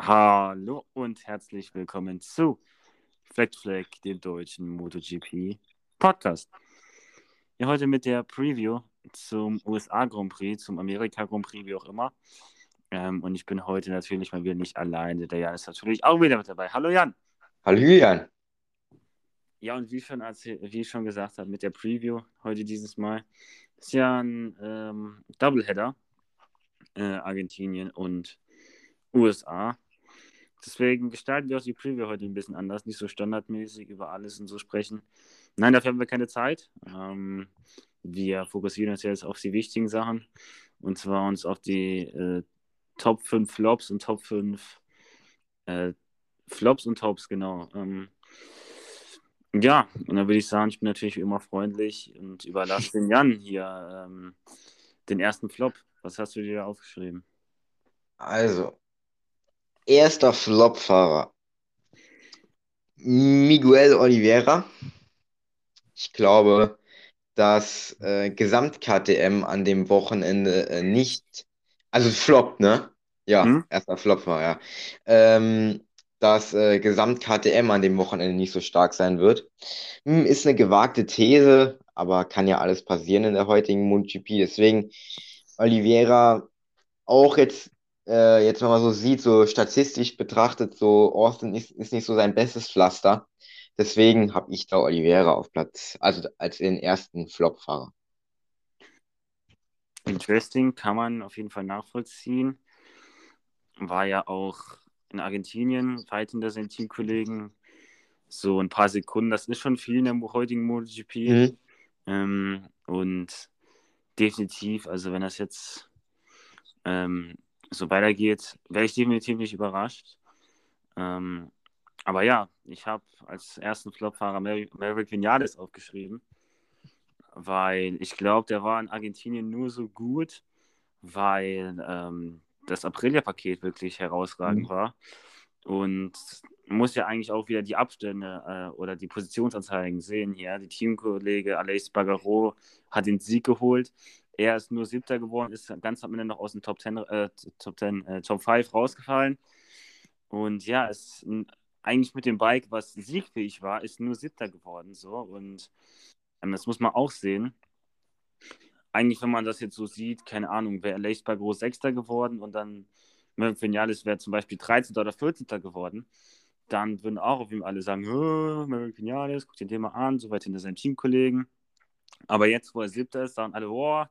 Hallo und herzlich willkommen zu Fleck Fleck, dem deutschen MotoGP Podcast. Ja, heute mit der Preview zum USA Grand Prix, zum Amerika Grand Prix, wie auch immer. Ähm, und ich bin heute natürlich mal wieder nicht alleine. Der Jan ist natürlich auch wieder mit dabei. Hallo Jan. Hallo Julian. Ja, und wie schon, wie ich schon gesagt habe, mit der Preview heute dieses Mal ist ja ein ähm, Doubleheader. Äh, Argentinien und USA. Deswegen gestalten wir auch die Preview heute ein bisschen anders, nicht so standardmäßig über alles und so sprechen. Nein, dafür haben wir keine Zeit. Ähm, wir fokussieren uns jetzt auf die wichtigen Sachen und zwar uns auf die äh, Top 5 Flops und Top 5 äh, Flops und Tops, genau. Ähm, ja, und dann würde ich sagen, ich bin natürlich immer freundlich und überlasse den Jan hier ähm, den ersten Flop. Was hast du dir aufgeschrieben? Also, erster Flop-Fahrer. Miguel Oliveira. Ich glaube, dass äh, Gesamt-KTM an dem Wochenende äh, nicht, also Flop, ne? Ja, hm? erster Flop war, ja. Ähm, dass äh, Gesamt-KTM an dem Wochenende nicht so stark sein wird. Hm, ist eine gewagte These, aber kann ja alles passieren in der heutigen MotoGP. Deswegen Oliveira auch jetzt, äh, jetzt wenn man so sieht, so statistisch betrachtet, so Austin ist, ist nicht so sein bestes Pflaster. Deswegen habe ich da Oliveira auf Platz, also als den ersten Flop-Fahrer. Interesting, kann man auf jeden Fall nachvollziehen. War ja auch in Argentinien weit hinter seinen Teamkollegen. So ein paar Sekunden, das ist schon viel in der heutigen MotoGP. Mhm. Ähm, und definitiv, also wenn das jetzt ähm, so weitergeht, wäre ich definitiv nicht überrascht. Ähm, aber ja, ich habe als ersten Flopfahrer Maverick Vinales aufgeschrieben, weil ich glaube, der war in Argentinien nur so gut, weil ähm, das Aprilia-Paket wirklich herausragend mhm. war. Und muss ja eigentlich auch wieder die Abstände äh, oder die Positionsanzeigen sehen hier. Die Teamkollege Aleix Bagaro hat den Sieg geholt. Er ist nur Siebter geworden, ist ganz am Ende noch aus dem Top 10, äh, Top 10, äh, Top 5 rausgefallen. Und ja, ist eigentlich mit dem Bike, was siegfähig war, ist nur Siebter geworden. So. Und ähm, das muss man auch sehen. Eigentlich, wenn man das jetzt so sieht, keine Ahnung, wäre Aleix Bagaro Sechster geworden und dann Merck Vinales wäre zum Beispiel 13. oder 14. geworden dann würden auch auf ihm alle sagen, Merrick Vinales, guck dir den mal an, so weit hinter seinen Teamkollegen. Aber jetzt, wo er siebter ist, sagen alle, boah,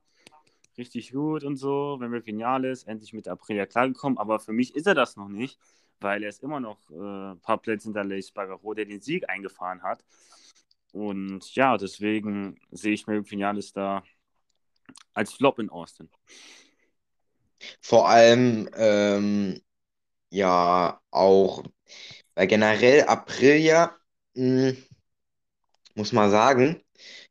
richtig gut und so, wenn wir Vinales endlich mit Aprilia klargekommen. Aber für mich ist er das noch nicht, weil er ist immer noch äh, ein paar Plätze hinter Leis Bagaro, der den Sieg eingefahren hat. Und ja, deswegen sehe ich Merrick Vinales da als Flop in Austin. Vor allem, ähm, ja, auch weil generell Aprilia, mh, hm, muss man sagen,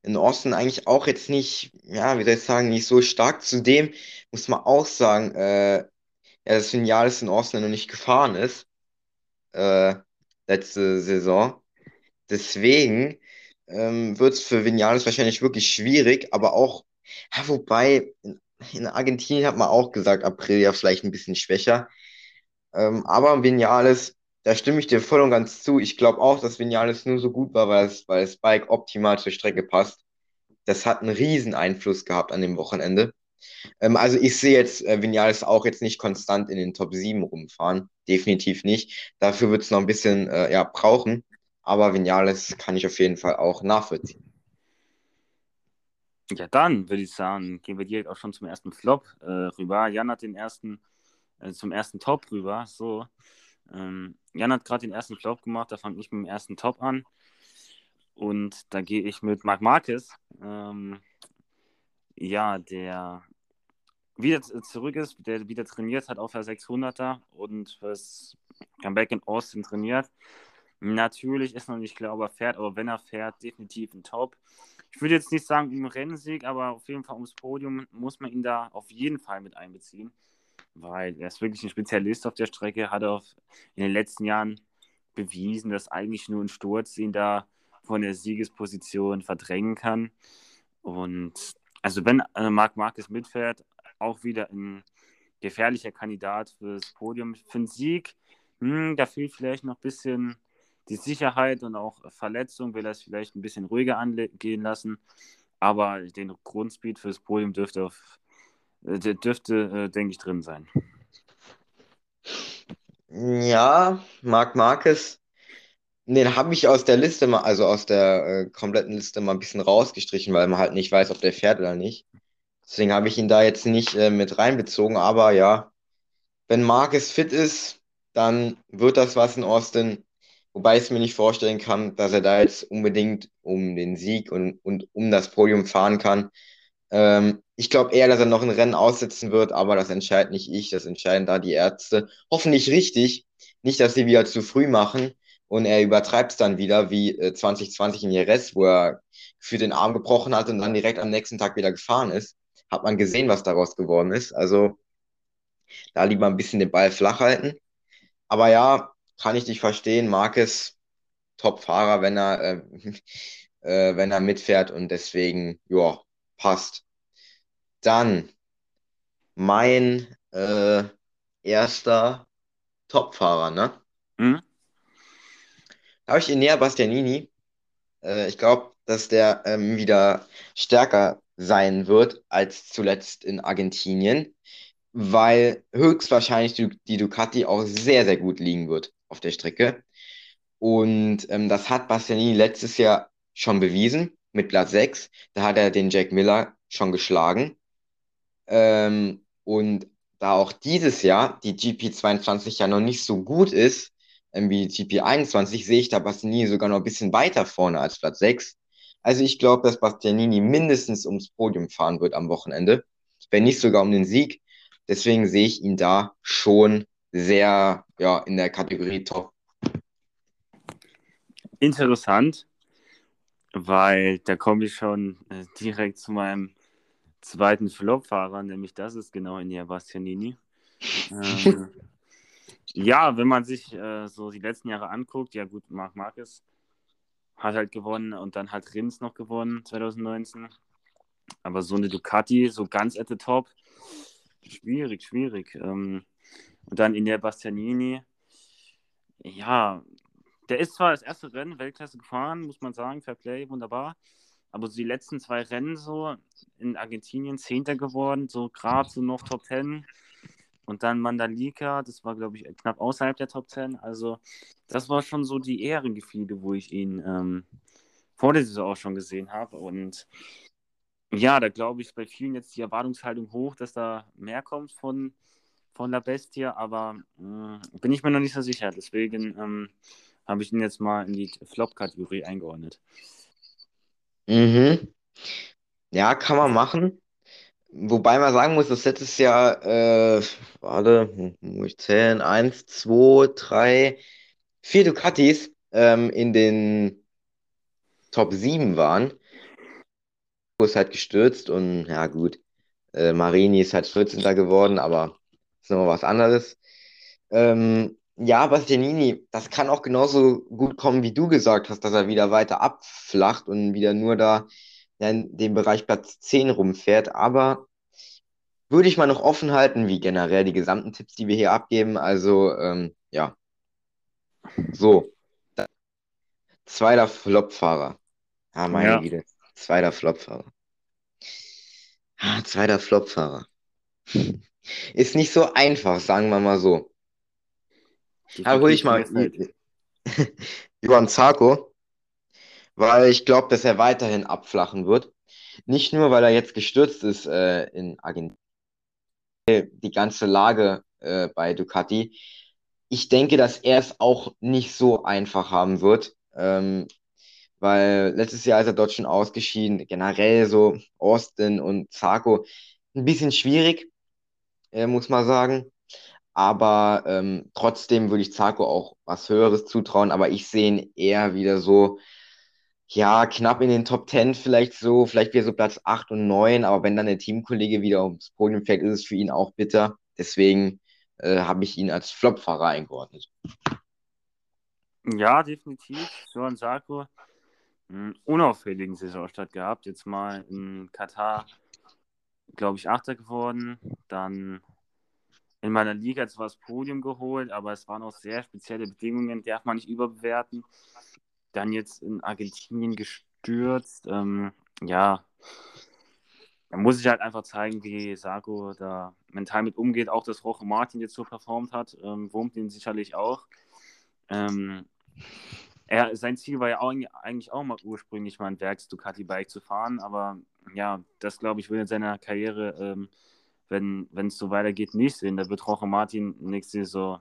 in Austin eigentlich auch jetzt nicht, ja, wie soll ich sagen, nicht so stark. Zudem muss man auch sagen, äh, ja, dass Vinales in Austin noch nicht gefahren ist, äh, letzte Saison. Deswegen ähm, wird es für Vinales wahrscheinlich wirklich schwierig, aber auch, ja, wobei, in, in Argentinien hat man auch gesagt, Aprilia vielleicht ein bisschen schwächer. Ähm, aber Vinales da stimme ich dir voll und ganz zu. Ich glaube auch, dass Vinales nur so gut war, weil, es, weil das Bike optimal zur Strecke passt. Das hat einen riesen Einfluss gehabt an dem Wochenende. Ähm, also ich sehe jetzt äh, Vinales auch jetzt nicht konstant in den Top 7 rumfahren. Definitiv nicht. Dafür wird es noch ein bisschen äh, ja, brauchen. Aber Vinales kann ich auf jeden Fall auch nachvollziehen. Ja, dann würde ich sagen, gehen wir direkt auch schon zum ersten Flop äh, rüber. Jan hat den ersten, äh, zum ersten Top rüber. So. Ähm, Jan hat gerade den ersten Flop gemacht, da fange ich mit dem ersten Top an. Und da gehe ich mit Marc Marquez. Ähm, ja, der wieder zurück ist, der wieder trainiert hat auf der 600er und fürs Comeback in Austin trainiert. Natürlich ist noch nicht klar, ob er fährt, aber wenn er fährt, definitiv ein Top. Ich würde jetzt nicht sagen im Rennsieg, aber auf jeden Fall ums Podium muss man ihn da auf jeden Fall mit einbeziehen weil er ist wirklich ein Spezialist auf der Strecke, hat auch in den letzten Jahren bewiesen, dass eigentlich nur ein Sturz ihn da von der Siegesposition verdrängen kann. Und also wenn äh, Marc Marquez mitfährt, auch wieder ein gefährlicher Kandidat fürs Podium. Für den Sieg hm, da fehlt vielleicht noch ein bisschen die Sicherheit und auch Verletzung, will er es vielleicht ein bisschen ruhiger angehen lassen. Aber den Grundspeed fürs Podium dürfte, auf, äh, dürfte äh, denke ich, drin sein. Ja, Marc Marquez, den habe ich aus der Liste mal, also aus der äh, kompletten Liste mal ein bisschen rausgestrichen, weil man halt nicht weiß, ob der fährt oder nicht. Deswegen habe ich ihn da jetzt nicht äh, mit reinbezogen, aber ja, wenn Marquez fit ist, dann wird das was in Austin. Wobei ich es mir nicht vorstellen kann, dass er da jetzt unbedingt um den Sieg und, und um das Podium fahren kann. Ähm, ich glaube eher, dass er noch ein Rennen aussetzen wird, aber das entscheidet nicht ich, das entscheiden da die Ärzte. Hoffentlich richtig. Nicht, dass sie wieder zu früh machen und er übertreibt es dann wieder wie äh, 2020 in Jerez, wo er für den Arm gebrochen hat und dann direkt am nächsten Tag wieder gefahren ist. Hat man gesehen, was daraus geworden ist. Also da lieber ein bisschen den Ball flach halten. Aber ja, kann ich dich verstehen. Marcus, Top-Fahrer, wenn er, äh, äh, wenn er mitfährt und deswegen, ja, passt. Dann mein äh, erster Top-Fahrer, ne? Mhm. Da habe ich Enea Bastianini. Äh, ich glaube, dass der ähm, wieder stärker sein wird als zuletzt in Argentinien weil höchstwahrscheinlich die, Ducati auch sehr, sehr gut liegen wird auf der Strecke. Und ähm, das hat Bastianini letztes Jahr schon bewiesen mit Platz 6. Da hat er den Jack Miller schon geschlagen. Ähm, und da auch dieses Jahr die GP22 ja noch nicht so gut ist ähm, wie die GP21, sehe ich da Bastianini sogar noch ein bisschen weiter vorne als Platz 6. Also ich glaube, dass Bastianini mindestens ums Podium fahren wird am Wochenende, wenn nicht sogar um den Sieg. Deswegen sehe ich ihn da schon sehr ja, in der Kategorie Top. Interessant, weil da komme ich schon äh, direkt zu meinem zweiten Flop-Fahrer, nämlich das ist genau Inia Bastianini. ähm, ja, wenn man sich äh, so die letzten Jahre anguckt, ja gut, Marc Marquez hat halt gewonnen und dann hat Rins noch gewonnen 2019. Aber so eine Ducati, so ganz at the top, Schwierig, schwierig. Ähm, und dann in der Bastianini, ja, der ist zwar das erste Rennen Weltklasse gefahren, muss man sagen, Fair Play, wunderbar. Aber so die letzten zwei Rennen so in Argentinien Zehnter geworden, so gerade so noch Top Ten. Und dann Mandalika, das war, glaube ich, knapp außerhalb der Top Ten. Also, das war schon so die Ehrengefühle, wo ich ihn ähm, vor der Saison auch schon gesehen habe. Und ja, da glaube ich bei vielen jetzt die Erwartungshaltung hoch, dass da mehr kommt von, von La Bestia, aber äh, bin ich mir noch nicht so sicher. Deswegen ähm, habe ich ihn jetzt mal in die Flop-Kategorie eingeordnet. Mhm. Ja, kann man machen. Wobei man sagen muss, dass letztes Jahr, äh, warte, muss ich zählen, eins, zwei, drei, vier Ducatis ähm, in den Top 7 waren ist halt gestürzt und ja gut, äh, Marini ist halt 14. geworden, aber ist nochmal was anderes. Ähm, ja, Bastianini, das kann auch genauso gut kommen, wie du gesagt hast, dass er wieder weiter abflacht und wieder nur da in dem Bereich Platz 10 rumfährt. Aber würde ich mal noch offen halten, wie generell die gesamten Tipps, die wir hier abgeben. Also, ähm, ja. So. Zweiter Flopfahrer. Ah, meine ja. Güte. Zweiter Flopfahrer. Ah, zweiter Flopfahrer. Ist nicht so einfach, sagen wir mal so. Da hole ich mal Johann Zarko, weil ich glaube, dass er weiterhin abflachen wird. Nicht nur, weil er jetzt gestürzt ist äh, in Argentinien, die ganze Lage äh, bei Ducati. Ich denke, dass er es auch nicht so einfach haben wird. Ähm, weil letztes Jahr ist er dort schon ausgeschieden. Generell so Austin und Zarko ein bisschen schwierig, äh, muss man sagen. Aber ähm, trotzdem würde ich Zarko auch was Höheres zutrauen. Aber ich sehe ihn eher wieder so, ja, knapp in den Top 10 vielleicht so, vielleicht wieder so Platz 8 und 9. Aber wenn dann der Teamkollege wieder ums Podium fällt, ist es für ihn auch bitter. Deswegen äh, habe ich ihn als Flopfahrer eingeordnet. Ja, definitiv. Johann Sarko einen unauffälligen Saisonstart gehabt. Jetzt mal in Katar, glaube ich, Achter geworden. Dann in meiner Liga zwar das Podium geholt, aber es waren auch sehr spezielle Bedingungen, darf man nicht überbewerten. Dann jetzt in Argentinien gestürzt. Ähm, ja, da muss ich halt einfach zeigen, wie Sago da mental mit umgeht. Auch, dass Roche Martin jetzt so performt hat, ähm, wurmt ihn sicherlich auch. Ähm, er, sein Ziel war ja auch, eigentlich auch mal ursprünglich mal ein Werks Ducati Bike zu fahren, aber ja, das glaube ich will in seiner Karriere, ähm, wenn es so weitergeht, nicht sehen. Da wird Roche Martin nächste Saison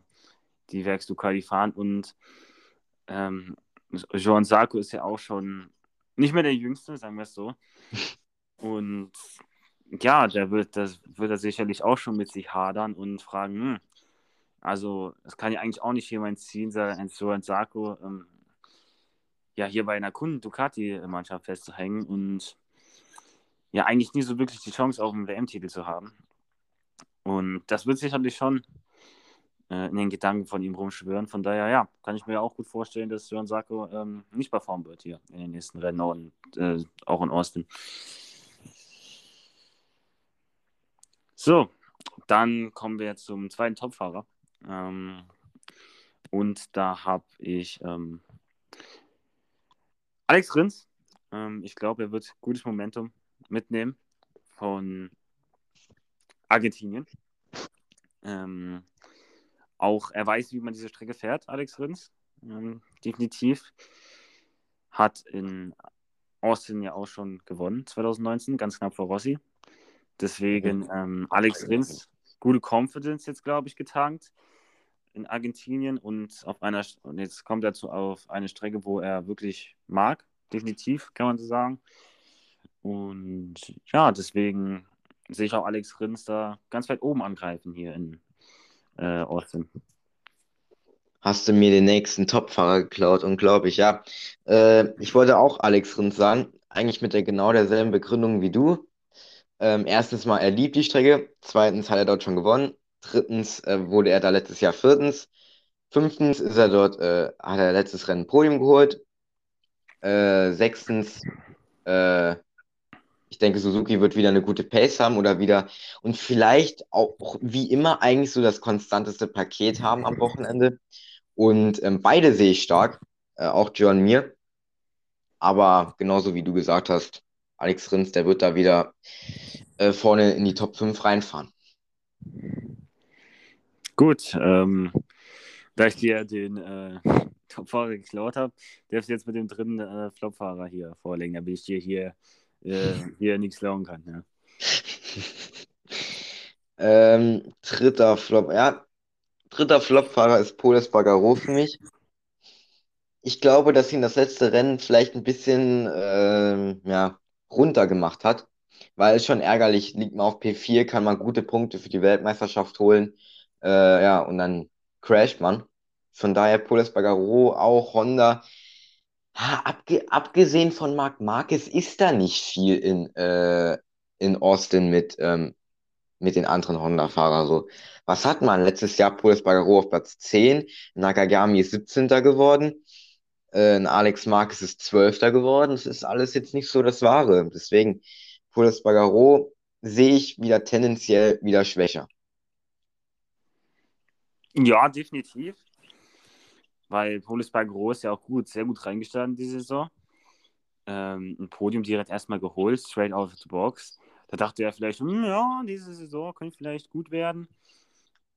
die Werks Ducati fahren und ähm, Joan Sarko ist ja auch schon nicht mehr der Jüngste, sagen wir es so. Und ja, der wird, das wird er sicherlich auch schon mit sich hadern und fragen, hm, also es kann ja eigentlich auch nicht Ziel sein, ein Joan Sarko ähm, ja hier bei einer Kunden Ducati-Mannschaft festzuhängen und ja eigentlich nie so wirklich die Chance auf einen WM-Titel zu haben. Und das wird sicherlich schon äh, in den Gedanken von ihm rumschwören. Von daher, ja, kann ich mir auch gut vorstellen, dass Johann Sacco ähm, nicht performen wird hier in den nächsten Rennen und äh, auch in Austin. So, dann kommen wir zum zweiten Topfahrer. Ähm, und da habe ich ähm, Alex Rins. Ähm, ich glaube, er wird gutes Momentum mitnehmen von Argentinien. Ähm, auch er weiß, wie man diese Strecke fährt, Alex Rins. Ähm, definitiv. Hat in Austin ja auch schon gewonnen, 2019, ganz knapp vor Rossi. Deswegen ähm, Alex Rins, gute Confidence jetzt, glaube ich, getankt in Argentinien und auf einer und jetzt kommt er zu auf eine Strecke, wo er wirklich mag, definitiv, kann man so sagen. Und ja, deswegen sehe ich auch Alex Rins da ganz weit oben angreifen hier in äh, Austin. Hast du mir den nächsten Topfahrer geklaut, unglaublich, ja. Äh, ich wollte auch Alex Rins sagen, eigentlich mit der genau derselben Begründung wie du. Ähm, erstens mal, er liebt die Strecke. Zweitens hat er dort schon gewonnen. Drittens äh, wurde er da letztes Jahr viertens. Fünftens ist er dort, äh, hat er letztes Rennen Podium geholt. Äh, sechstens, äh, ich denke, Suzuki wird wieder eine gute Pace haben oder wieder und vielleicht auch wie immer eigentlich so das konstanteste Paket haben am Wochenende. Und ähm, beide sehe ich stark, äh, auch John Mir. Aber genauso wie du gesagt hast, Alex Rins, der wird da wieder äh, vorne in die Top 5 reinfahren. Gut, ähm, da ich dir den äh, Topfahrer geklaut habe, darfst du jetzt mit dem dritten äh, Flopfahrer hier vorlegen, damit ich dir hier äh, hier nichts klauen kann. Ja. ähm, dritter Flop, ja. Dritter Flopfahrer ist Poles Bagaro für mich. Ich glaube, dass ihn das letzte Rennen vielleicht ein bisschen ähm, ja, runter gemacht hat, weil es schon ärgerlich liegt man auf P4, kann man gute Punkte für die Weltmeisterschaft holen. Äh, ja, und dann crasht man. Von daher Poles Bagaro, auch Honda Ha, abge abgesehen von Marc Marquez ist da nicht viel in, äh, in Austin mit, ähm, mit den anderen Honda-Fahrern. So. Was hat man? Letztes Jahr Paul Espargaro auf Platz 10, Nakagami ist 17. geworden, äh, Alex Marquez ist 12. geworden. Das ist alles jetzt nicht so das Wahre. Deswegen, Paul Espargaro sehe ich wieder tendenziell wieder schwächer. Ja, definitiv weil Polis Bagro ist ja auch gut, sehr gut reingestanden diese Saison. Ähm, ein Podium direkt erstmal geholt, straight out of the box. Da dachte er vielleicht, hm, ja, diese Saison könnte vielleicht gut werden.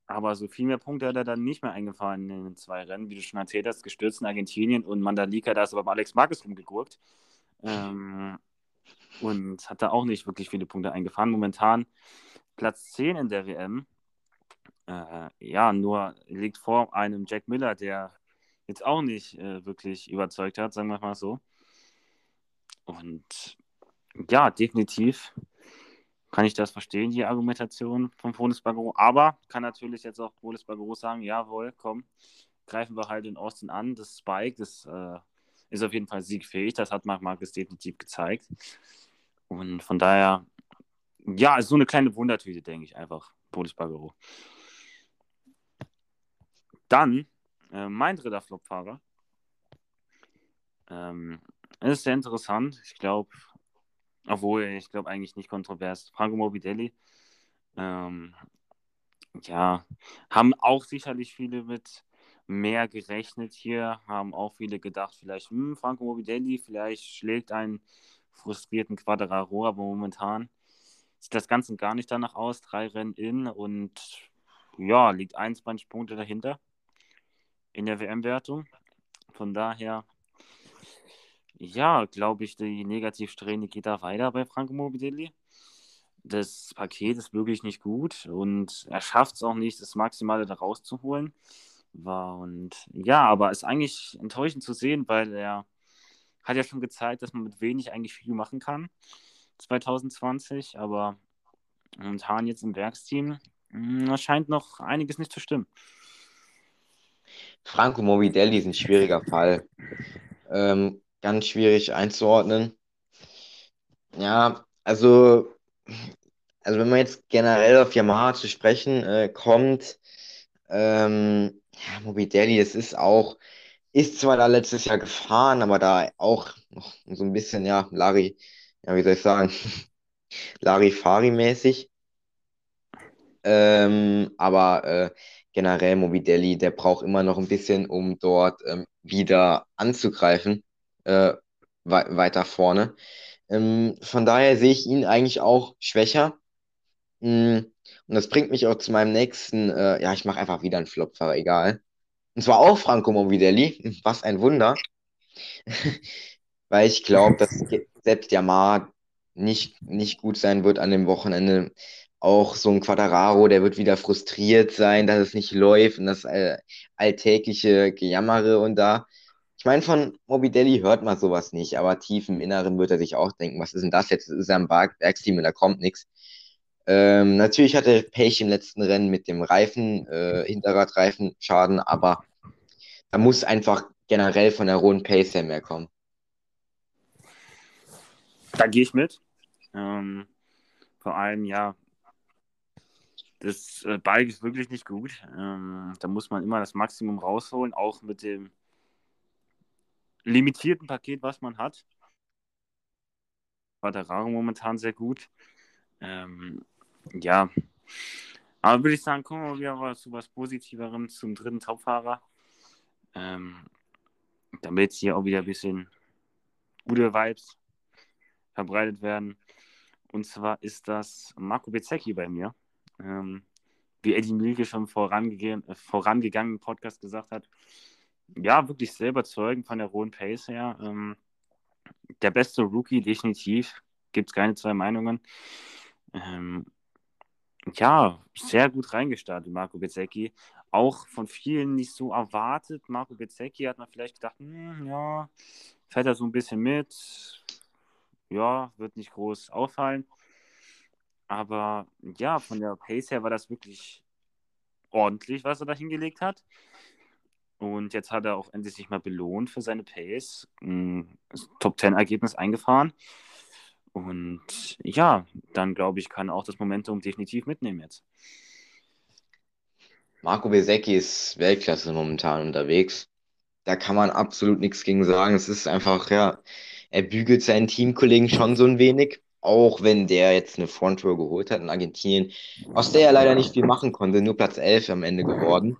Aber so viel mehr Punkte hat er dann nicht mehr eingefahren in den zwei Rennen, wie du schon erzählt hast, gestürzt in Argentinien und Mandalika, da ist aber Alex Marquez rumgegurkt. Ähm, und hat da auch nicht wirklich viele Punkte eingefahren. Momentan Platz 10 in der WM. Äh, ja, nur liegt vor einem Jack Miller, der jetzt auch nicht äh, wirklich überzeugt hat, sagen wir mal so. Und ja, definitiv kann ich das verstehen, die Argumentation von Bagaro. Aber kann natürlich jetzt auch Bagaro sagen, jawohl, komm, greifen wir halt in Austin an. Das Spike, das äh, ist auf jeden Fall siegfähig. Das hat Marc Marquez definitiv gezeigt. Und von daher, ja, ist so eine kleine Wundertüte, denke ich einfach, Bagaro. Dann äh, mein dritter Flopfahrer. Ähm, ist sehr interessant. Ich glaube, obwohl, ich glaube eigentlich nicht kontrovers. Franco Morbidelli. Ähm, ja, haben auch sicherlich viele mit mehr gerechnet hier, haben auch viele gedacht, vielleicht, hm, Franco Morbidelli, vielleicht schlägt einen frustrierten Quadraro, aber momentan sieht das Ganze gar nicht danach aus. Drei Rennen in und ja, liegt 21 Punkte dahinter in der WM-Wertung. Von daher, ja, glaube ich, die Negativsträhne geht da weiter bei Franco Morbidelli. Das Paket ist wirklich nicht gut und er schafft es auch nicht, das Maximale da rauszuholen. Und ja, aber ist eigentlich enttäuschend zu sehen, weil er hat ja schon gezeigt, dass man mit wenig eigentlich viel machen kann. 2020, aber momentan jetzt im Werksteam hm, scheint noch einiges nicht zu stimmen. Franco Morbidelli ist ein schwieriger Fall. Ähm, ganz schwierig einzuordnen. Ja, also, also wenn man jetzt generell auf Yamaha zu sprechen äh, kommt, ähm, ja, Morbidelli, das ist auch, ist zwar da letztes Jahr gefahren, aber da auch noch so ein bisschen, ja, Larry, ja, wie soll ich sagen, Larifari-mäßig. Ähm, aber äh, generell Mobidelli, der braucht immer noch ein bisschen, um dort ähm, wieder anzugreifen, äh, we weiter vorne. Ähm, von daher sehe ich ihn eigentlich auch schwächer. Mm, und das bringt mich auch zu meinem nächsten, äh, ja, ich mache einfach wieder einen Flopfahrer, egal. Und zwar auch Franco Mobidelli, was ein Wunder. Weil ich glaube, dass selbst Yamaha nicht, nicht gut sein wird an dem Wochenende. Auch so ein Quadraro, der wird wieder frustriert sein, dass es nicht läuft und das äh, alltägliche Gejammere und da. Ich meine, von Mobidelli hört man sowas nicht, aber tief im Inneren wird er sich auch denken, was ist denn das jetzt? Das ist er im Werksteam und da kommt nichts. Ähm, natürlich hatte Pech im letzten Rennen mit dem Reifen, äh, Hinterradreifen Schaden, aber da muss einfach generell von der hohen Pace her mehr kommen. Da gehe ich mit. Ähm, vor allem, ja, das äh, Bike ist wirklich nicht gut. Ähm, da muss man immer das Maximum rausholen, auch mit dem limitierten Paket, was man hat. War der Raro momentan sehr gut. Ähm, ja, aber würde ich sagen, kommen wir wieder zu was Positiverem, zum dritten Topfahrer. Ähm, damit hier auch wieder ein bisschen gute Vibes verbreitet werden. Und zwar ist das Marco Bezzecchi bei mir. Ähm, wie Eddie Milke schon vorangegangen, äh, vorangegangen im Podcast gesagt hat. Ja, wirklich sehr überzeugend von der rohen Pace her. Ähm, der beste Rookie, definitiv. Gibt es keine zwei Meinungen. Ähm, ja, sehr gut reingestartet, Marco Bezzecchi. Auch von vielen nicht so erwartet. Marco Bezzecchi hat man vielleicht gedacht, hm, ja, fährt er so ein bisschen mit, ja, wird nicht groß auffallen. Aber ja, von der Pace her war das wirklich ordentlich, was er da hingelegt hat. Und jetzt hat er auch endlich sich mal belohnt für seine Pace. Ein Top-10-Ergebnis eingefahren. Und ja, dann glaube ich, kann auch das Momentum definitiv mitnehmen jetzt. Marco Besecchi ist Weltklasse momentan unterwegs. Da kann man absolut nichts gegen sagen. Es ist einfach, ja, er bügelt seinen Teamkollegen schon so ein wenig, auch wenn der jetzt eine Front Row geholt hat in Argentinien, aus der er leider nicht viel machen konnte, nur Platz 11 am Ende geworden.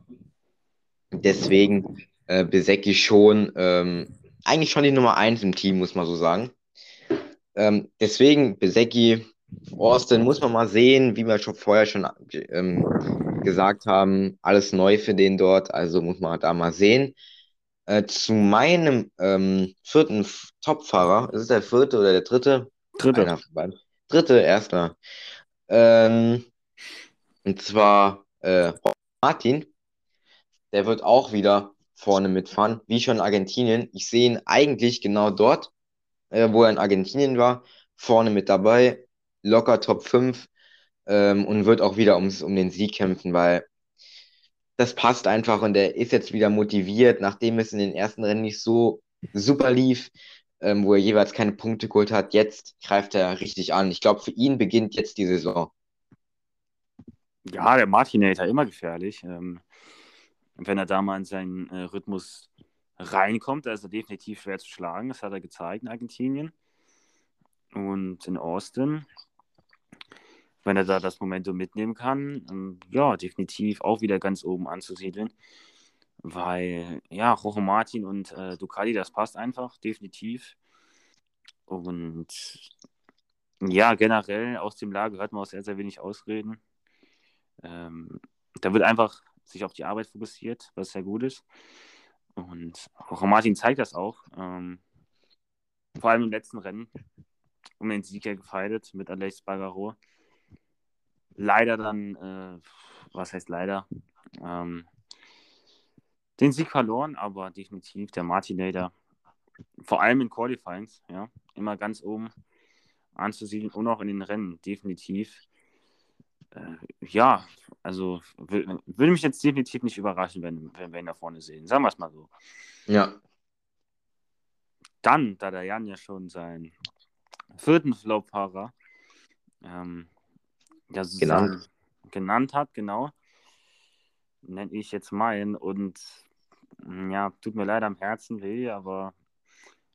Deswegen äh, Besecki schon, ähm, eigentlich schon die Nummer 1 im Team, muss man so sagen. Ähm, deswegen Besecki, Austin muss man mal sehen, wie wir schon vorher schon ähm, gesagt haben, alles neu für den dort, also muss man da mal sehen. Äh, zu meinem ähm, vierten Topfahrer, ist es der vierte oder der dritte? Dritte. Dritte, erster. Ähm, und zwar äh, Martin. Der wird auch wieder vorne mitfahren, wie schon in Argentinien. Ich sehe ihn eigentlich genau dort, äh, wo er in Argentinien war, vorne mit dabei, locker Top 5 ähm, und wird auch wieder ums, um den Sieg kämpfen, weil das passt einfach und er ist jetzt wieder motiviert, nachdem es in den ersten Rennen nicht so super lief, ähm, wo er jeweils keine Punkte geholt hat. Jetzt greift er richtig an. Ich glaube, für ihn beginnt jetzt die Saison. Ja, der Martinator immer gefährlich. Ähm, wenn er da mal in seinen äh, Rhythmus reinkommt, da ist er definitiv schwer zu schlagen. Das hat er gezeigt in Argentinien und in Austin wenn er da das Momentum mitnehmen kann, ähm, ja, definitiv auch wieder ganz oben anzusiedeln. Weil, ja, Jorge Martin und äh, Ducati, das passt einfach, definitiv. Und ja, generell aus dem Lager hört man auch sehr, sehr wenig Ausreden. Ähm, da wird einfach sich auf die Arbeit fokussiert, was sehr gut ist. Und Jorge Martin zeigt das auch. Ähm, vor allem im letzten Rennen um den Sieg gefeiert mit Alex Bagaro. Leider dann, äh, was heißt leider, ähm, den Sieg verloren, aber definitiv der Martinator, vor allem in Qualifyings, ja, immer ganz oben anzusiedeln und auch in den Rennen, definitiv. Äh, ja, also würde mich jetzt definitiv nicht überraschen, wenn, wenn wir ihn da vorne sehen. Sagen wir es mal so. Ja. Dann, da der Jan ja schon seinen vierten Flop-Fahrer ähm, ja, genannt. genannt hat, genau, nenne ich jetzt meinen und ja, tut mir leider am Herzen weh, aber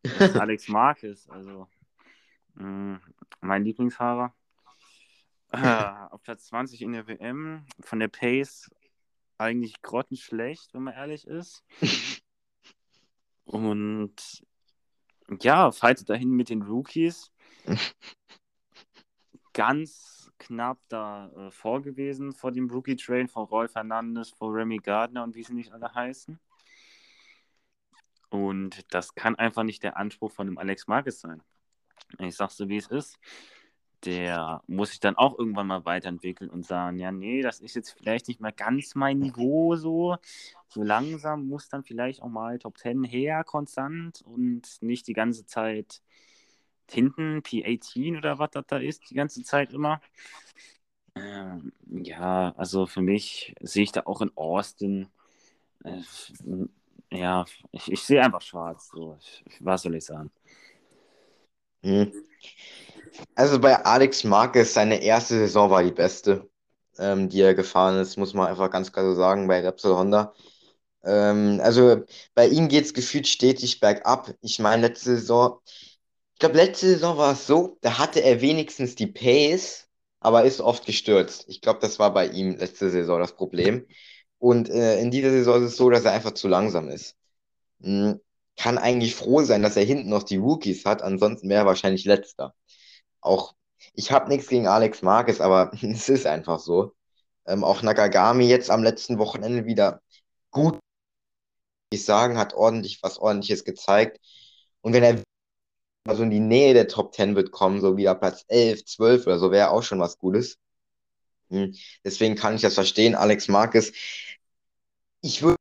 Alex Marquez, also mh, hm, mein Lieblingsfahrer. Äh, auf Platz 20 in der WM, von der Pace eigentlich grottenschlecht, wenn man ehrlich ist. Und ja, fightet dahin mit den Rookies. Ganz knapp da äh, vor gewesen vor dem Rookie-Train von Roy Fernandes, von Remy Gardner und wie sie nicht alle heißen. Und das kann einfach nicht der Anspruch von dem Alex Marquez sein. Ich sag's so, wie es ist. Der muss sich dann auch irgendwann mal weiterentwickeln und sagen, ja, nee, das ist jetzt vielleicht nicht mehr ganz mein Niveau so. So langsam muss dann vielleicht auch mal Top 10 her, konstant und nicht die ganze Zeit hinten, P18 oder was das da ist, die ganze Zeit immer. Ähm, ja, also für mich sehe ich da auch in Austin äh, ja, ich, ich sehe einfach schwarz. So. Ich, was soll ich sagen? Hm. Also bei Alex Marquez, seine erste Saison war die beste, ähm, die er gefahren ist, muss man einfach ganz klar so sagen, bei Repsol Honda. Ähm, also bei ihm geht es gefühlt stetig bergab. Ich meine, letzte Saison, ich glaube, letzte Saison war es so, da hatte er wenigstens die Pace, aber ist oft gestürzt. Ich glaube, das war bei ihm letzte Saison das Problem. Und äh, in dieser Saison ist es so, dass er einfach zu langsam ist. Hm, kann eigentlich froh sein, dass er hinten noch die Rookies hat, ansonsten wäre er wahrscheinlich letzter. Auch ich habe nichts gegen Alex Marquez, aber es ist einfach so. Ähm, auch Nakagami jetzt am letzten Wochenende wieder gut, ich sagen, hat ordentlich was ordentliches gezeigt. Und wenn er also in die Nähe der Top 10 wird kommen, so wieder Platz 11, 12 oder so, wäre auch schon was Gutes. Hm, deswegen kann ich das verstehen. Alex Marquez ich würde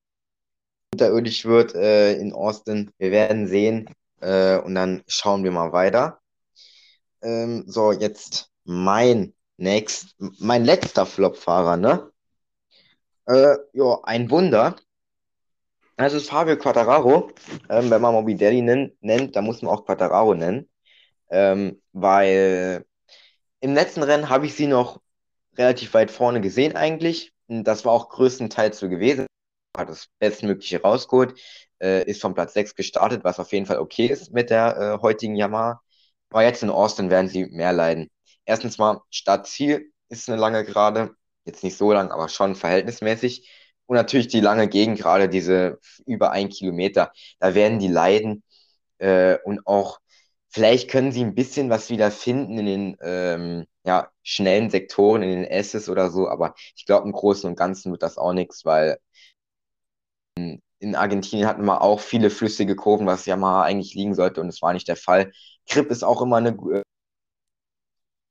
unterirdisch wird äh, in Austin. Wir werden sehen äh, und dann schauen wir mal weiter. Ähm, so, jetzt mein next, mein letzter Flop-Fahrer, ne? Äh, ja, ein Wunder. Das ist Fabio Quattararo. Ähm, wenn man Morbidelli nennt, nennt, dann muss man auch Quattararo nennen. Ähm, weil im letzten Rennen habe ich sie noch relativ weit vorne gesehen eigentlich. Das war auch größtenteils so gewesen hat das Bestmögliche rausgeholt, äh, ist von Platz 6 gestartet, was auf jeden Fall okay ist mit der äh, heutigen Yamaha. Aber jetzt in Austin werden sie mehr leiden. Erstens mal, Startziel ist eine lange Gerade, jetzt nicht so lang, aber schon verhältnismäßig. Und natürlich die lange Gegend, gerade diese über ein Kilometer, da werden die leiden. Äh, und auch, vielleicht können sie ein bisschen was wieder finden in den ähm, ja, schnellen Sektoren, in den S's oder so, aber ich glaube, im Großen und Ganzen wird das auch nichts, weil in Argentinien hatten wir auch viele flüssige Kurven, was Yamaha eigentlich liegen sollte und es war nicht der Fall. Grip ist auch immer eine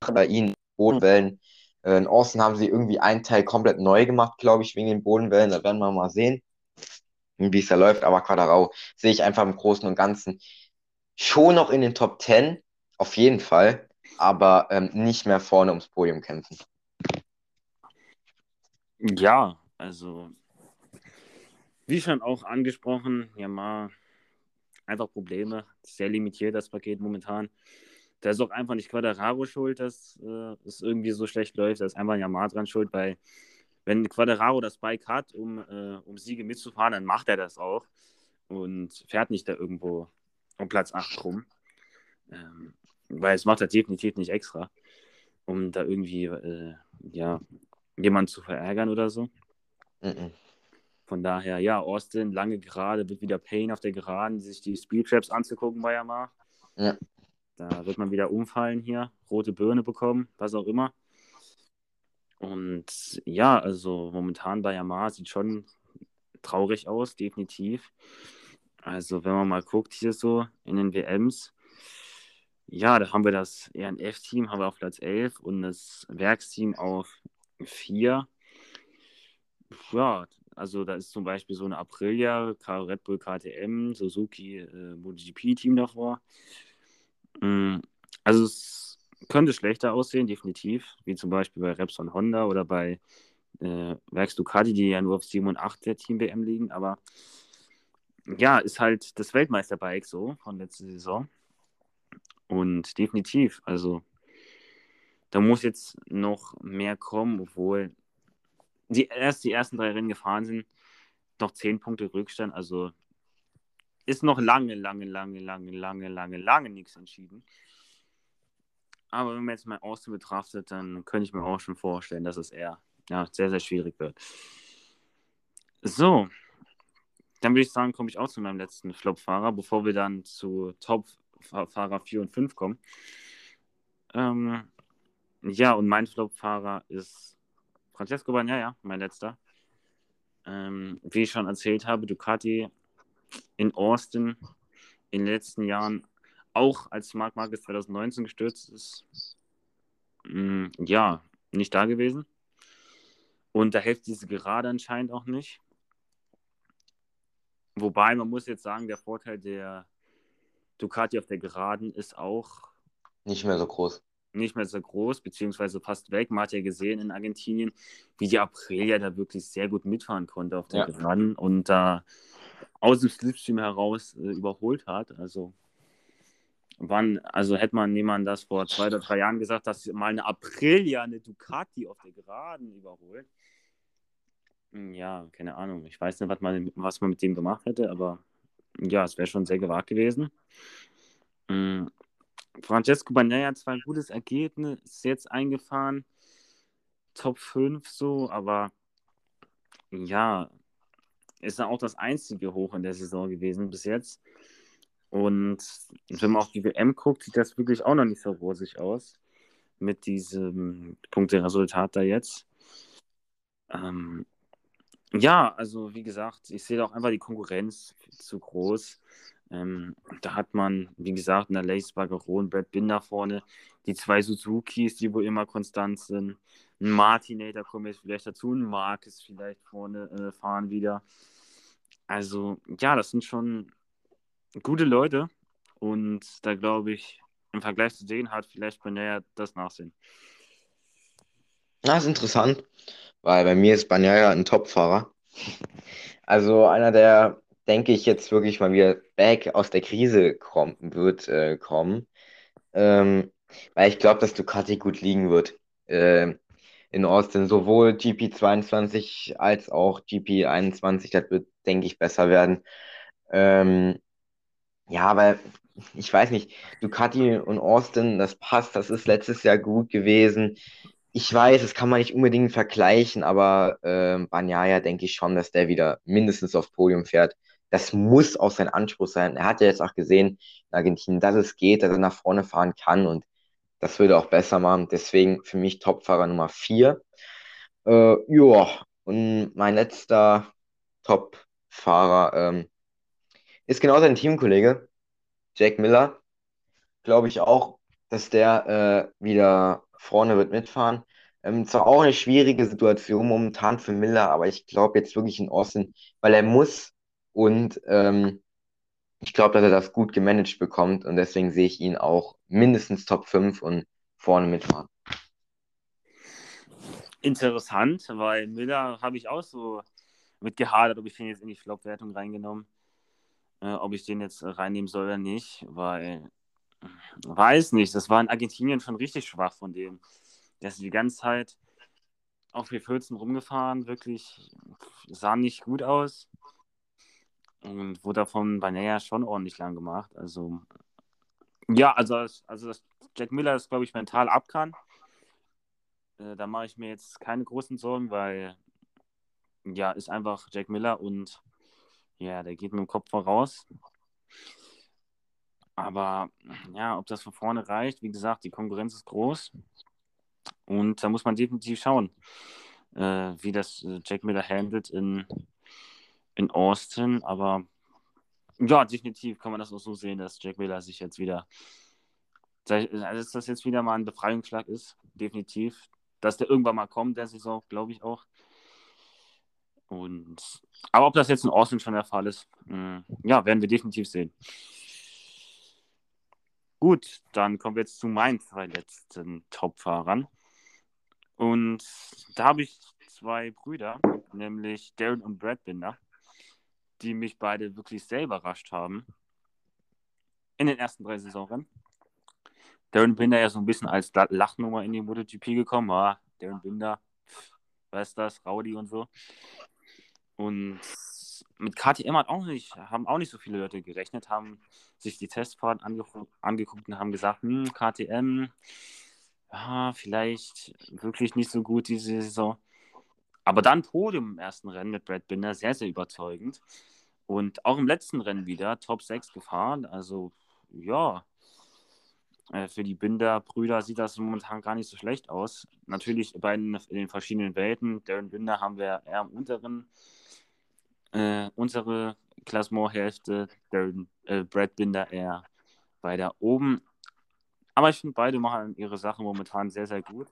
Sache bei ihnen. Bodenwellen. Äh, in Austin haben sie irgendwie einen Teil komplett neu gemacht, glaube ich, wegen den Bodenwellen. Da werden wir mal sehen, wie es da läuft. Aber Quadrao sehe ich einfach im Großen und Ganzen schon noch in den Top 10, auf jeden Fall, aber ähm, nicht mehr vorne ums Podium kämpfen. Ja, also wie schon auch angesprochen, ja mal einfach Probleme. Sehr limitiert das Paket momentan. Da ist auch einfach nicht Quadraro schuld, dass äh, es irgendwie so schlecht läuft. Da ist einfach Yamaha dran schuld, weil wenn Quadraro das Bike hat, um, äh, um Siege mitzufahren, dann macht er das auch und fährt nicht da irgendwo um Platz 8 rum. Ähm, weil es macht er definitiv nicht extra. um da irgendwie, äh, ja, jemanden zu verärgern oder so. Mhm. Von daher, ja, Austin, lange Gerade, wird wieder Pain auf der Geraden, sich die Speedtraps anzugucken bei Yamaha. Ja. Da wird man wieder umfallen hier, rote Birne bekommen, was auch immer. Und ja, also momentan bei Yamaha sieht schon traurig aus, definitiv. Also wenn man mal guckt hier so in den WMs, ja, da haben wir das RNF-Team haben wir auf Platz 11 und das Werksteam auf 4. Ja, also da ist zum Beispiel so eine Aprilia, Red Bull KTM, Suzuki äh, MotoGP-Team davor. Mm, also es könnte schlechter aussehen, definitiv, wie zum Beispiel bei Repsol Honda oder bei äh, Werks Ducati, die ja nur auf 7 und 8 der Team WM liegen, aber ja, ist halt das Weltmeisterbike so von letzter Saison. Und definitiv, also da muss jetzt noch mehr kommen, obwohl die erst die ersten drei Rennen gefahren sind, noch zehn Punkte Rückstand, also ist noch lange, lange, lange, lange, lange, lange, lange nichts entschieden. Aber wenn man jetzt mal Austin betrachtet, dann könnte ich mir auch schon vorstellen, dass es eher ja, sehr, sehr schwierig wird. So, dann würde ich sagen, komme ich auch zu meinem letzten Flop-Fahrer, bevor wir dann zu Top-Fahrer 4 und 5 kommen. Ähm, ja, und mein Flop-Fahrer ist Francesco Bagnaia, mein letzter. Ähm, wie ich schon erzählt habe, Ducati in Austin in den letzten Jahren auch als Marc Marquez 2019 gestürzt ist, mh, mm, ja, nicht da gewesen. Und da hilft diese Gerade anscheinend auch nicht. Wobei, man muss jetzt sagen, der Vorteil der Ducati auf der Geraden ist auch nicht mehr so groß. Nicht mehr so groß, beziehungsweise fast weg. Man hat ja gesehen in Argentinien, wie die Aprilia da wirklich sehr gut mitfahren konnte auf der ja. Geraden und da aus dem Slipstream heraus äh, überholt hat. Also wann, also hätte man jemand das vor zwei oder drei Jahren gesagt, dass mal eine Aprilia eine Ducati auf der Geraden überholt, hm, ja, keine Ahnung. Ich weiß nicht, was man, was man mit dem gemacht hätte, aber ja, es wäre schon sehr gewagt gewesen. Mhm. Francesco Bagnaia zwar ein gutes Ergebnis jetzt eingefahren, Top 5 so, aber ja, ist dann auch das einzige Hoch in der Saison gewesen bis jetzt. Und wenn man auf die WM guckt, sieht das wirklich auch noch nicht so rosig aus mit diesem Punkteresultat da jetzt. Ähm, ja, also wie gesagt, ich sehe auch einfach die Konkurrenz zu groß. Ähm, da hat man, wie gesagt, in der Lace Baggeron, Brad Binder vorne, die zwei Suzukis, die wohl immer konstant sind. Ein Martinator kommt jetzt vielleicht dazu, ein Marcus vielleicht vorne äh, fahren wieder. Also, ja, das sind schon gute Leute und da glaube ich, im Vergleich zu denen hat vielleicht Banaya das Nachsehen. Das ist interessant, weil bei mir ist Banaya ein Topfahrer. Also einer, der, denke ich, jetzt wirklich mal wieder back aus der Krise kommen, wird äh, kommen. Ähm, weil ich glaube, dass Ducati gut liegen wird äh, in Austin. Sowohl GP22 als auch GP21, das wird, denke ich, besser werden. Ähm, ja, weil ich weiß nicht, Ducati und Austin, das passt, das ist letztes Jahr gut gewesen. Ich weiß, das kann man nicht unbedingt vergleichen, aber äh, Banyaya denke ich schon, dass der wieder mindestens aufs Podium fährt. Das muss auch sein Anspruch sein. Er hat ja jetzt auch gesehen in Argentinien, dass es geht, dass er nach vorne fahren kann und das würde auch besser machen. Deswegen für mich Topfahrer Nummer 4. Äh, ja, und mein letzter Topfahrer ähm, ist genau sein Teamkollege, Jack Miller. Glaube ich auch, dass der äh, wieder vorne wird mitfahren. Ähm, zwar auch eine schwierige Situation momentan für Miller, aber ich glaube jetzt wirklich in Austin, weil er muss und ähm, ich glaube, dass er das gut gemanagt bekommt und deswegen sehe ich ihn auch mindestens Top 5 und vorne mitfahren. Interessant, weil Miller habe ich auch so mit gehadert, ob ich den jetzt in die Flop-Wertung reingenommen äh, ob ich den jetzt reinnehmen soll oder nicht, weil weiß nicht, das war in Argentinien schon richtig schwach von dem. Der ist die ganze Zeit auf V14 rumgefahren, wirklich sah nicht gut aus und wurde davon bei Näher schon ordentlich lang gemacht. Also ja, also, also dass Jack Miller das, glaube ich, mental ab kann, Äh, da mache ich mir jetzt keine großen Sorgen, weil ja, ist einfach Jack Miller und ja, der geht mit dem Kopf voraus. Aber ja, ob das von vorne reicht, wie gesagt, die Konkurrenz ist groß. Und da muss man definitiv schauen, äh, wie das äh, Jack Miller handelt in, in Austin. Aber ja, definitiv kann man das auch so sehen, dass Jack Miller sich jetzt wieder, also dass das jetzt wieder mal ein Befreiungsschlag ist, definitiv. Dass der irgendwann mal kommt, der Saison, glaube ich auch. Und, aber ob das jetzt in Austin schon der Fall ist, mh, hm, ja, werden wir definitiv sehen. Gut, dann kommen wir jetzt zu meinen zwei letzten Top-Fahrern. Und da habe ich zwei Brüder, nämlich Darren und Brad Binder, die mich beide wirklich sehr überrascht haben in den ersten drei Saisonrennen. Darren Binder ja so ein bisschen als Lachnummer in die MotoGP gekommen. Ah, Darren Binder, was ist das, Rowdy und so. Und mit KTM hat auch nicht, haben auch nicht so viele Leute gerechnet, haben sich die Testfahrt ange angeguckt und haben gesagt, hm, KTM, ja, vielleicht wirklich nicht so gut diese Saison. Aber dann Podium im ersten Rennen mit Brad Binder, sehr, sehr überzeugend. Und auch im letzten Rennen wieder Top 6 gefahren. Also, ja, äh, für die Binder-Brüder sieht das momentan gar nicht so schlecht aus. Natürlich bei den, in den verschiedenen Welten. Darren Binder haben wir eher im unteren äh, unsere Klassementhälfte, der äh, Brad Binder eher weiter oben. Aber ich finde, beide machen ihre Sache momentan sehr, sehr gut.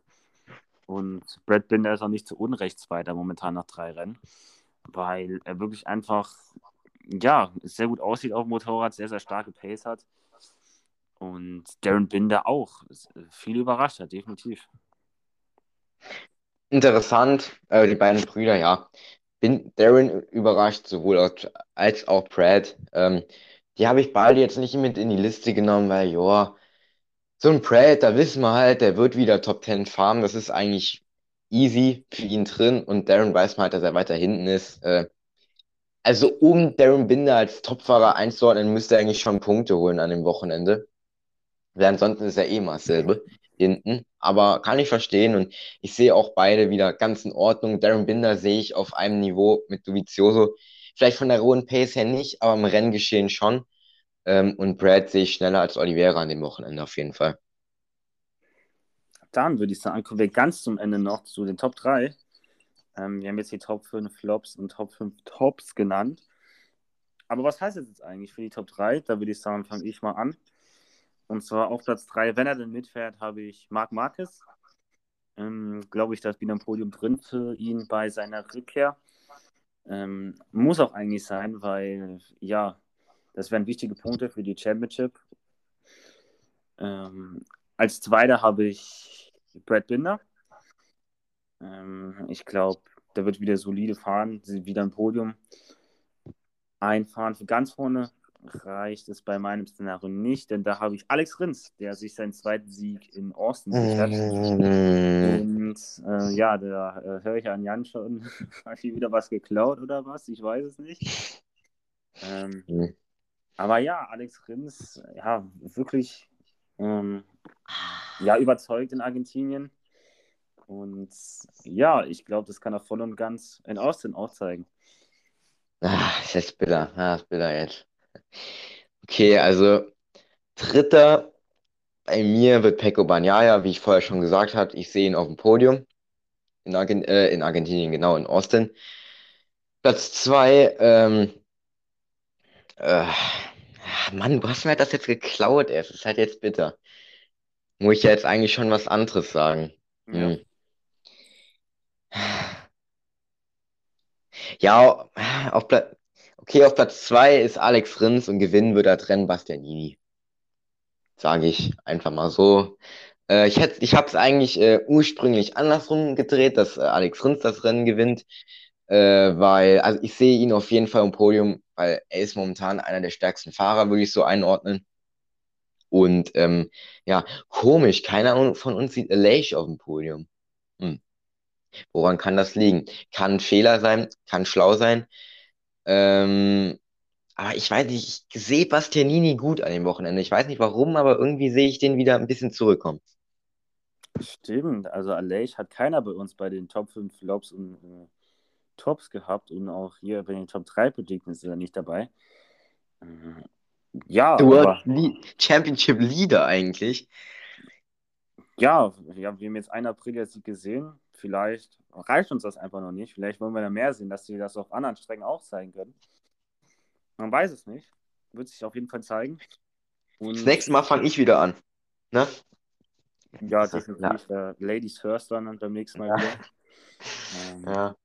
Und Brad Binder ist auch nicht zu Unrecht Zweiter momentan nach drei Rennen, weil er wirklich einfach, ja, sehr gut aussieht auf dem Motorrad, sehr, sehr starke Pace hat. Und Darren Binder auch viel überrascht hat, definitiv. Interessant, äh, die beiden Brüder, ja bin Darren überrascht, sowohl als auch Brad. Ähm, die habe ich beide jetzt nicht mit in die Liste genommen, weil, ja, so ein Brad, da wissen wir halt, der wird wieder Top 10 farmen. Das ist eigentlich easy für ihn drin und Darren weiß man halt, dass er weiter hinten ist. Äh, also, um Darren Binder als Topfahrer einzuordnen, müsste er eigentlich schon Punkte holen an dem Wochenende. Weil ansonsten ist er eh mal dasselbe hinten. Aber kann ich verstehen und ich sehe auch beide wieder ganz in Ordnung. Darren Binder sehe ich auf einem Niveau mit Dovizioso. Vielleicht von der rohen Pace her nicht, aber im Renngeschehen schon. Ähm, und Brad sehe ich schneller als Oliveira an dem Wochenende auf jeden Fall. Dann würde ich sagen, kommen wir ganz zum Ende noch zu den Top 3. Ähm, wir haben jetzt die Top 5 Flops und Top 5 Tops genannt. Aber was heißt das jetzt eigentlich für die Top 3? Da würde ich sagen, fange ich mal an. Und zwar auf Platz 3, wenn er denn mitfährt, habe ich Marc Marquez. Ähm, Glaube ich, da ist wieder ein Podium drin für ihn bei seiner Rückkehr. Ähm, muss auch eigentlich sein, weil ja, das wären wichtige Punkte für die Championship. Ähm, als Zweiter habe ich Brad Binder. Ähm, ich glaube, der wird wieder solide fahren, wieder ein Podium einfahren. Für ganz vorne reicht es bei meinem Szenario nicht, denn da habe ich Alex Rins, der sich seinen zweiten Sieg in Austin sichert. Und äh, ja, da äh, höre ich an Jan schon, habe ich wieder was geklaut oder was? Ich weiß es nicht. Ähm. Aber ja, Alex Rins, ja, wirklich ähm, ja, überzeugt in Argentinien. Und ja, ich glaube, das kann er voll und ganz in Austin auch zeigen. Ah, ist jetzt bitter. Ah, ist bitter jetzt. Okay, also dritter bei mir wird Pecco Bagnaia, wie ich vorher schon gesagt habe. Ich sehe ihn auf dem Podium in, Argen äh, in Argentinien, genau, in Austin. Platz zwei, ähm, äh, Mann, du hast mir das jetzt geklaut, ey. Das ist halt jetzt bitter. Muss ich ja jetzt eigentlich schon was anderes sagen. Ja. Hm. Ja, auf Platz. Okay, auf Platz 2 ist Alex Rins und gewinnen wird das Rennen Bastianini. Sage ich einfach mal so. Äh, ich ich habe es eigentlich äh, ursprünglich andersrum gedreht, dass äh, Alex Rins das Rennen gewinnt, äh, weil also ich sehe ihn auf jeden Fall im Podium, weil er ist momentan einer der stärksten Fahrer, würde ich so einordnen. Und ähm, ja, komisch, keiner von uns sieht Leish auf dem Podium. Hm. Woran kann das liegen? Kann ein Fehler sein, kann schlau sein. Ähm, aber ich weiß nicht, ich sehe Bastianini gut an dem Wochenende. Ich weiß nicht warum, aber irgendwie sehe ich den wieder ein bisschen zurückkommen. Stimmt, also Aleix hat keiner bei uns bei den Top 5 Flops und äh, Tops gehabt und auch hier bei den Top 3 Predicten ist er nicht dabei. Äh, ja, Du aber, warst Li- Championship Leader eigentlich. ja, ja, wir haben jetzt einen April-Sieg gesehen. Vielleicht reicht uns das einfach noch nicht. Vielleicht wollen wir da mehr sehen, dass sie das auf anderen Strecken auch zeigen können. Man weiß es nicht. Wird sich auf jeden Fall zeigen. Das Und nächste Mal fange ich wieder an. Ne? ja, Das definitiv äh, Ladies First dann beim nächsten Mal Ja. wieder. Ähm, Ja.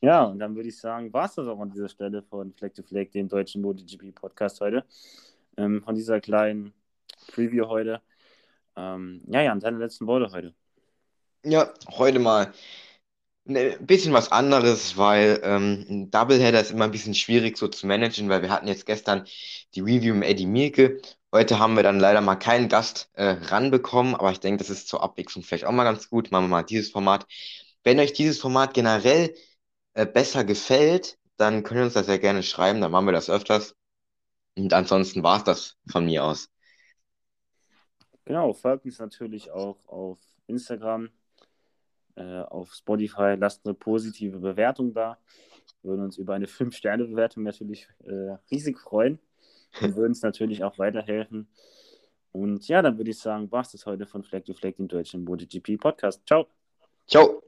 Ja, und dann würde ich sagen, war es das auch an dieser Stelle von Fleck to Fleck, dem deutschen MotoGP-Podcast heute. Ähm, von dieser kleinen Preview heute. Ähm, ja, Jan, deine letzten Worte heute. Ja, heute mal ein bisschen was anderes, weil ähm, ein Doubleheader ist immer ein bisschen schwierig so zu managen, weil wir hatten jetzt gestern die Review mit Eddie Mielke. Heute haben wir dann leider mal keinen Gast äh, ranbekommen, aber ich denke, das ist zur Abwechslung vielleicht auch mal ganz gut. Machen wir mal dieses Format. Wenn euch dieses Format generell äh, besser gefällt, dann könnt ihr uns das ja gerne schreiben, dann machen wir das öfters. Und ansonsten war es das von mir aus. Genau, folgt uns natürlich auch auf Instagram, äh, auf Spotify. Lasst eine positive Bewertung da. Wir würden uns über eine 5-Sterne-Bewertung natürlich äh, riesig freuen und würden uns natürlich auch weiterhelfen. Und ja, dann würde ich sagen, war es das heute von Fleck to Fleck, dem deutschen MotoGP-Podcast. Ciao. Ciao!